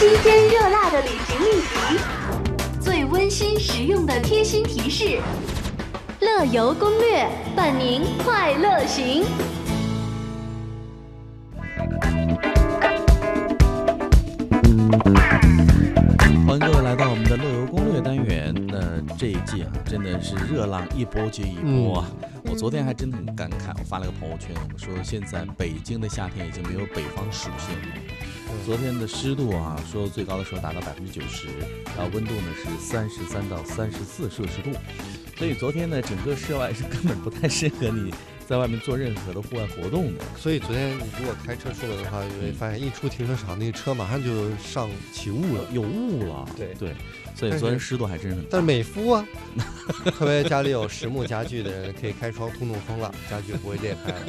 新鲜热辣的旅行秘籍，最温馨实用的贴心提示，乐游攻略伴您快乐行。欢迎各位来到我们的乐游攻略单元。那这一季啊，真的是热浪一波接一波啊！我昨天还真的很感慨，我发了个朋友圈，我说现在北京的夏天已经没有北方属性了。昨天的湿度啊，说最高的时候达到百分之九十，然后温度呢是三十三到三十四摄氏度，所以昨天呢，整个室外是根本不太适合你在外面做任何的户外活动的。所以昨天你如果开车出门的话，你会发现一出停车场，那个车马上就上起雾了。有雾了，对对，所以昨天湿度还真是很大。但是美肤啊，特别家里有实木家具的人，可以开窗通通风了，家具不会裂开了。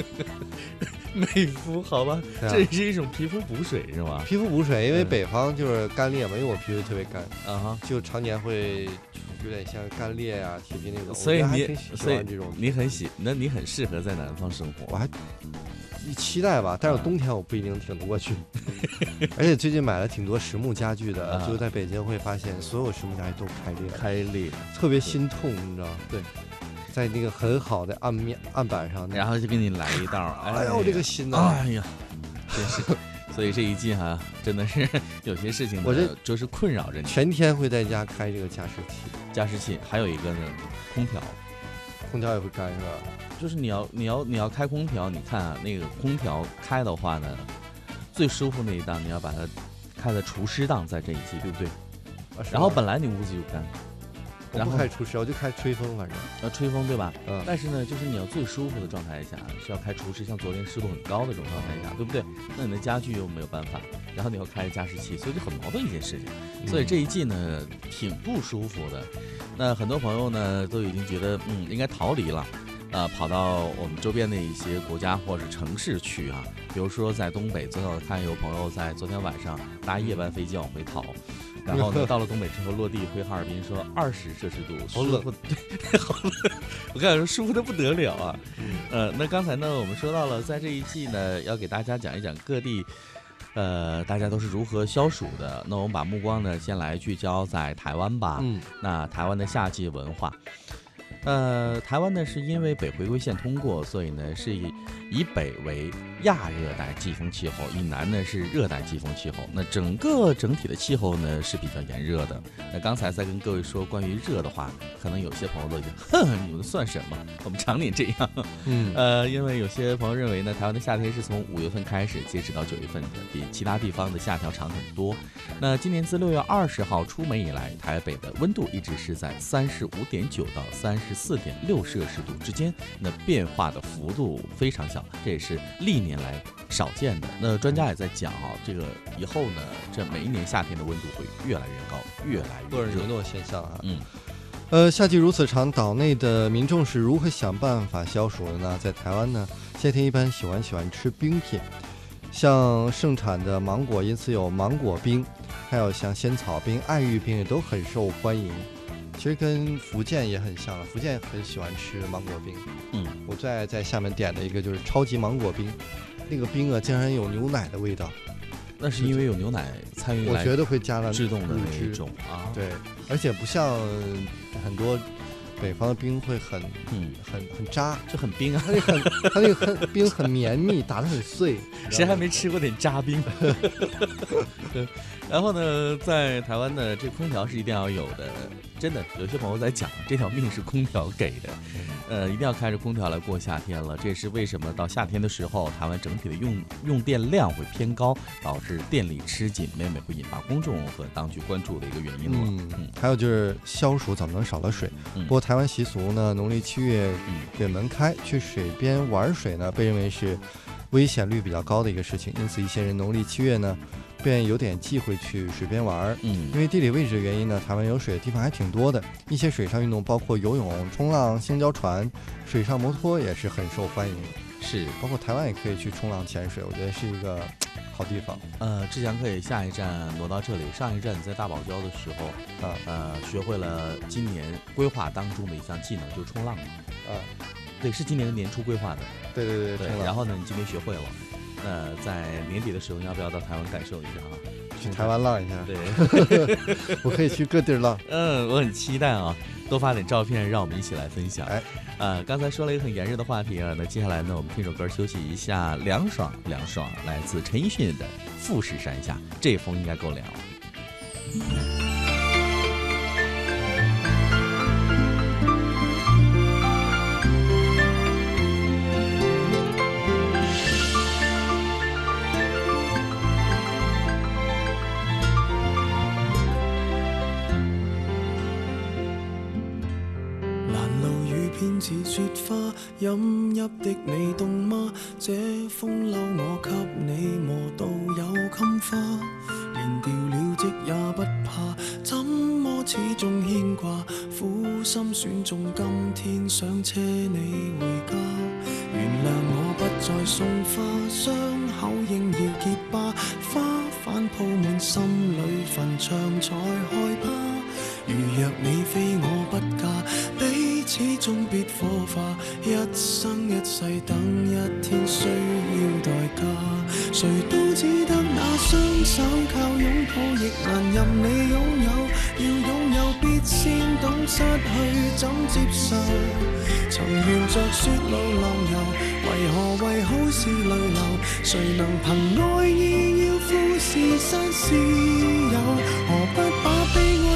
美肤好吧，对啊这是一种皮肤补水是吧？皮肤补水，因为嗯北方就是干裂嘛，因为我皮肤特别干，啊哈，就常年会有点像干裂呀、铁皮那种。所以你我觉得还挺喜所以欢这种。你很喜，那你很适合在南方生活。我还期待吧，但是冬天我不一定挺得过去。而且最近买了挺多实木家具的，啊就在北京会发现所有实木家具都开裂了，开裂，特别心痛，你知道吗？对，在那个很好的案面案板上，然后就给你来一道，哎呦这个心呐、哎呀，真是。所以这一季哈，真的是有些事情，我这就是困扰着你。全天会在家开这个加湿器，加湿器，还有一个呢，空调，空调也会干是吧？就是你要你要你要开空调，你看啊，那个空调开的话呢，最舒服那一档你要把它开在除湿档，在这一季，对不对？啊是然后本来你屋子就干，我然后不开除湿，我就开吹风，反正要吹风对吧？嗯，但是呢，就是你要最舒服的状态下是要开除湿，像昨天湿度很高的这种状态下，对不对？那你的家具又没有办法，然后你要开加湿器，所以就很矛盾一件事情。所以这一季呢，挺不舒服的。那很多朋友呢都已经觉得，嗯，应该逃离了。呃，跑到我们周边的一些国家或者城市去啊，比如说在东北，昨天我看有朋友在昨天晚上搭夜班飞机往回逃，然后呢到了东北之后落地回哈尔滨，说二十摄氏度，好冷对，好冷，我跟你说舒服的不得了啊。呃，那刚才呢我们说到了，在这一季呢要给大家讲一讲各地。呃，大家都是如何消暑的？那我们把目光呢，先来聚焦在台湾吧。嗯，那台湾的夏季文化，呃，台湾呢是因为北回归线通过，所以呢是以以北为亚热带季风气候，以南呢是热带季风气候。那整个整体的气候呢是比较炎热的。那刚才在跟各位说关于热的话，可能有些朋友都已经，哼，你们算什么？我们常年这样。嗯，呃，因为有些朋友认为呢，台湾的夏天是从五月份开始，截止到九月份的，比其他地方的夏天要长很多。那今年自六月二十号出门以来，台北的温度一直是在三十五点九到三十四点六摄氏度之间，那变化的幅度非常小，这也是历年来少见的。那专家也在讲啊，这个以后呢，这每一年夏天的温度会越来越高，越来越热厄尔尼。诺现象啊。嗯，呃，夏季如此长，岛内的民众是如何想办法消暑的呢？在台湾呢，夏天一般喜欢喜欢吃冰品，像盛产的芒果，因此有芒果冰，还有像仙草冰、爱玉冰也都很受欢迎。其实跟福建也很像了，福建很喜欢吃芒果冰。嗯，我最爱在下面点的一个就是超级芒果冰，那个冰啊竟然有牛奶的味道，那是因为有牛奶参与来我觉得会加了制动的乳那一种啊。，对，而且不像很多北方的冰会很嗯，很很渣，就很冰啊。它那个很它那个很冰很绵密，打得很碎。谁还没吃过点渣冰？对，然后呢，在台湾呢，这空调是一定要有的。真的，有些朋友在讲，这条命是空调给的，呃，一定要开着空调来过夏天了。这也是为什么到夏天的时候，台湾整体的用用电量会偏高，导致电力吃紧，每每会引发公众和当局关注的一个原因了。嗯，还有就是消暑怎么能少了水？嗯不过台湾习俗呢，农历七月嗯鬼门开，去水边玩水呢，被认为是危险率比较高的一个事情，因此一些人农历七月呢，便有点忌讳去水边玩儿。嗯因为地理位置的原因呢，台湾有水的地方还挺多的。一些水上运动包括游泳、冲浪、香蕉船、水上摩托也是很受欢迎。是，包括台湾也可以去冲浪、潜水，我觉得是一个好地方呃，志强可以下一站挪到这里，上一站你在大堡礁的时候，啊呃，学会了今年规划当中的一项技能，就是冲浪嘛。啊！对，是今年年初规划的。对对对，对。然后呢，你今年学会了，那在年底的时候，你要不要到台湾感受一下啊？去台湾浪一下。对，我可以去各地浪。嗯，我很期待啊，多发点照片，让我们一起来分享。哎，呃，刚才说了一个很炎热的话题啊，那接下来呢，我们听首歌休息一下，凉爽凉爽，来自陈奕迅的《富士山下》，这风应该够凉了。饮泣的你冻吗？这风褛我给你磨到有襟花，连掉了职也不怕，怎么始终牵挂？苦心选中今天想车你回家，原谅我不再送花，伤口应要结疤，花瓣铺满心里坟场才害怕。如若你非我不。始终别火化，一生一世等一天需要代价。谁都只得那双手靠拥抱，亦难任你拥有。要拥有，必先懂失去怎接受。曾沿着雪路浪游，为何为好事泪流？谁能凭爱意要富士山私有？何不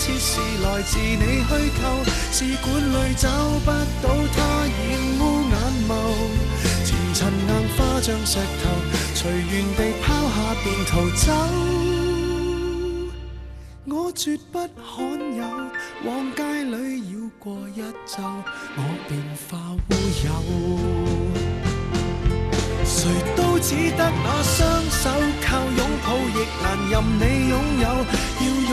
假设是来自你虚构？试管里找不到它，染污眼眸。前尘硬化像石头，随缘地抛下便逃走。我绝不罕有，往街里绕过一周，我便化乌有。谁都只得那双手靠拥抱，亦难任你拥有。要拥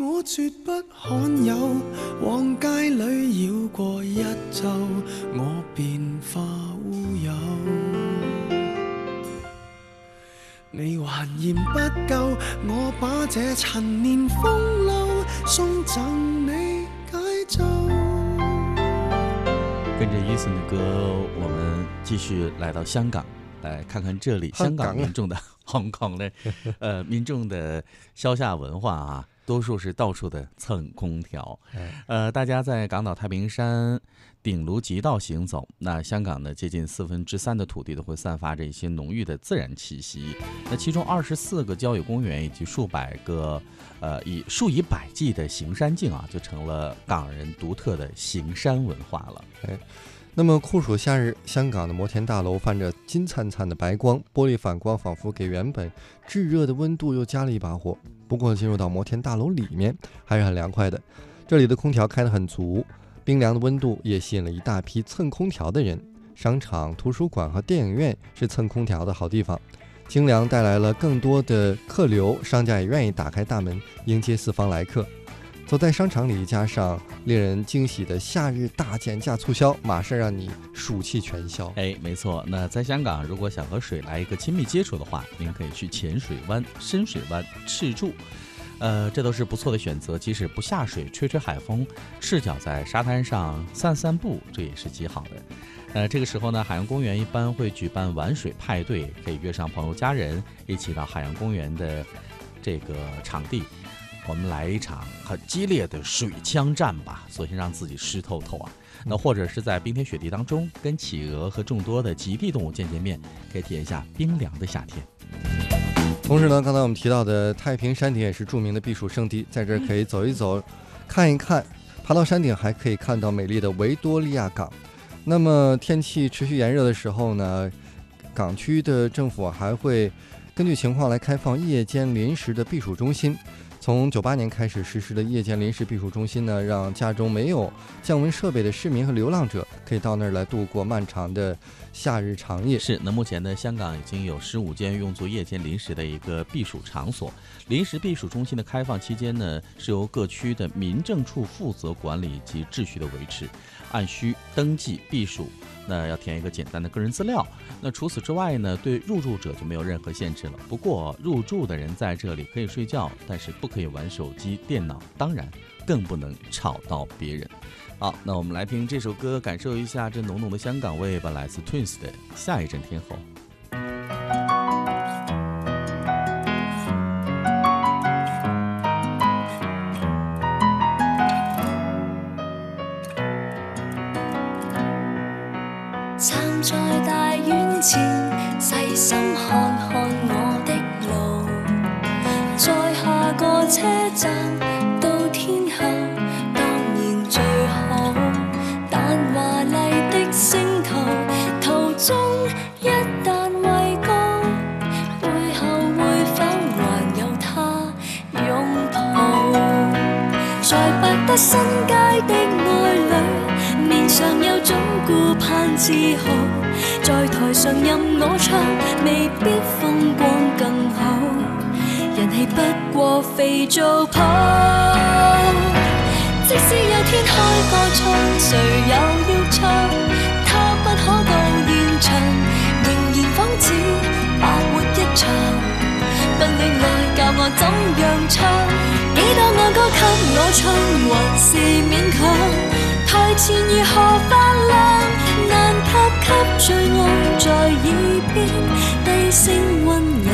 我绝不罕有，往街里绕过一周，我便化乌有。你还嫌不够，我把这陈年风流送赠你解咒。跟着 Eason 的歌，我们继续来到香港，来看看这里香港民众的 Hong Kong 的呃民众的消夏文化啊。多数是到处的蹭空调，呃，大家在港岛太平山顶卢极道行走，那香港呢，接近四分之三的土地都会散发着一些浓郁的自然气息。那其中二十四个郊野公园以及数百个，呃，以数以百计的行山径啊，就成了港人独特的行山文化了。哎，那么酷暑夏日，香港的摩天大楼泛着金灿灿的白光，玻璃反光仿佛给原本炙热的温度又加了一把火。不过进入到摩天大楼里面还是很凉快的，这里的空调开得很足，冰凉的温度也吸引了一大批蹭空调的人。商场、图书馆和电影院是蹭空调的好地方。清凉带来了更多的客流，商家也愿意打开大门迎接四方来客。走在商场里，加上令人惊喜的夏日大减价促销，马上让你暑气全消。哎，没错。那在香港，如果想和水来一个亲密接触的话，您可以去浅水湾、深水湾、赤柱，呃，这都是不错的选择。即使不下水，吹吹海风，赤脚在沙滩上散散步，这也是极好的。呃，这个时候呢，海洋公园一般会举办玩水派对，可以约上朋友、家人一起到海洋公园的这个场地。我们来一场很激烈的水枪战吧，索性让自己湿透透啊！那或者是在冰天雪地当中，跟企鹅和众多的极地动物见见面，可以体验一下冰凉的夏天。同时呢，刚才我们提到的太平山顶也是著名的避暑胜地，在这儿可以走一走，看一看。爬到山顶还可以看到美丽的维多利亚港。那么天气持续炎热的时候呢，港区的政府还会根据情况来开放夜间临时的避暑中心。从九八年开始实施的夜间临时避暑中心呢，让家中没有降温设备的市民和流浪者可以到那儿来度过漫长的夏日长夜。是，那目前呢，香港已经有十五间用作夜间临时的一个避暑场所。临时避暑中心的开放期间呢，是由各区的民政处负责管理及秩序的维持，按需登记避暑。那要填一个简单的个人资料。那除此之外呢，对入住者就没有任何限制了。不过入住的人在这里可以睡觉，但是不可以玩手机、电脑，当然更不能吵到别人。好，那我们来听这首歌，感受一下这浓浓的香港味吧。来自 Twins 的《下一站天后》。看看我的路，在下个车站到天后当然最好，但华丽的星途途中一旦畏高，背后会否还有他拥抱？在百德新街的爱侣，面上有种顾盼自豪，在台上任我唱，未必风光更好。人气不过肥皂泡，即使有天开个唱，谁又要唱？他不可到现场，仍然仿似白活一场。不恋爱教我怎样唱？几多爱歌给我唱，还是勉强。台前如何发亮？给最爱在耳边低声温柔。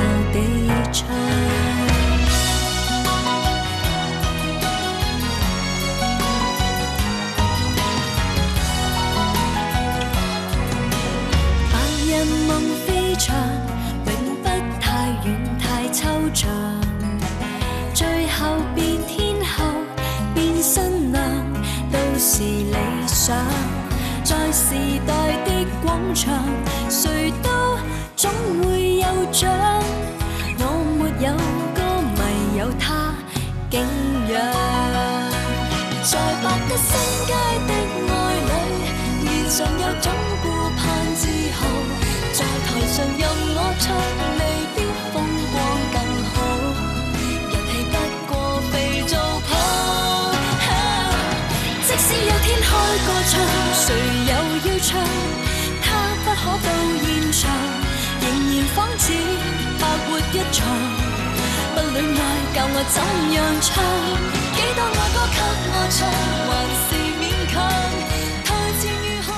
广场，谁都总会有奖。我没有歌迷，有他敬仰。在百德新街的爱侣，面上有种顾盼自豪。在台上任我唱。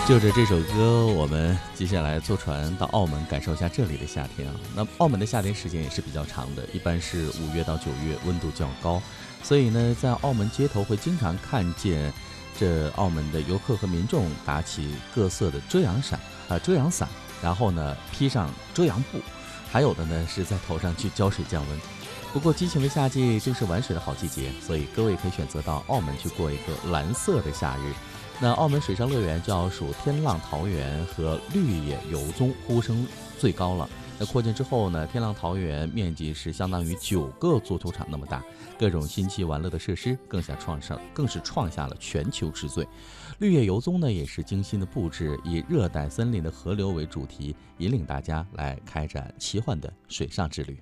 就着这首歌，我们接下来坐船到澳门，感受一下这里的夏天啊。那澳门的夏天时间也是比较长的，一般是五月到九月，温度较高，所以呢，在澳门街头会经常看见。这澳门的游客和民众打起各色的遮阳伞啊，遮阳伞，然后呢披上遮阳布，还有的呢是在头上去浇水降温。不过激情的夏季正是玩水的好季节，所以各位可以选择到澳门去过一个蓝色的夏日。那澳门水上乐园就要数天浪桃园和绿野游踪呼声最高了。那扩建之后呢，天浪桃园面积是相当于九个足球场那么大，各种新奇玩乐的设施更下创上更是创下了全球之最。绿野游踪呢也是精心的布置，以热带森林的河流为主题，引领大家来开展奇幻的水上之旅。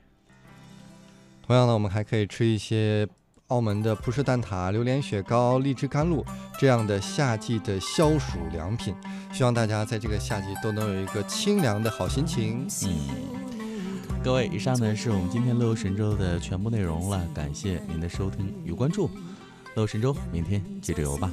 同样呢，我们还可以吃一些澳门的葡式蛋挞、榴莲雪糕、荔枝甘露这样的夏季的消暑良品。希望大家在这个夏季都能有一个清凉的好心情。嗯，各位，以上呢是我们今天乐游神州的全部内容了，感谢您的收听与关注。乐游神州，明天接着游吧。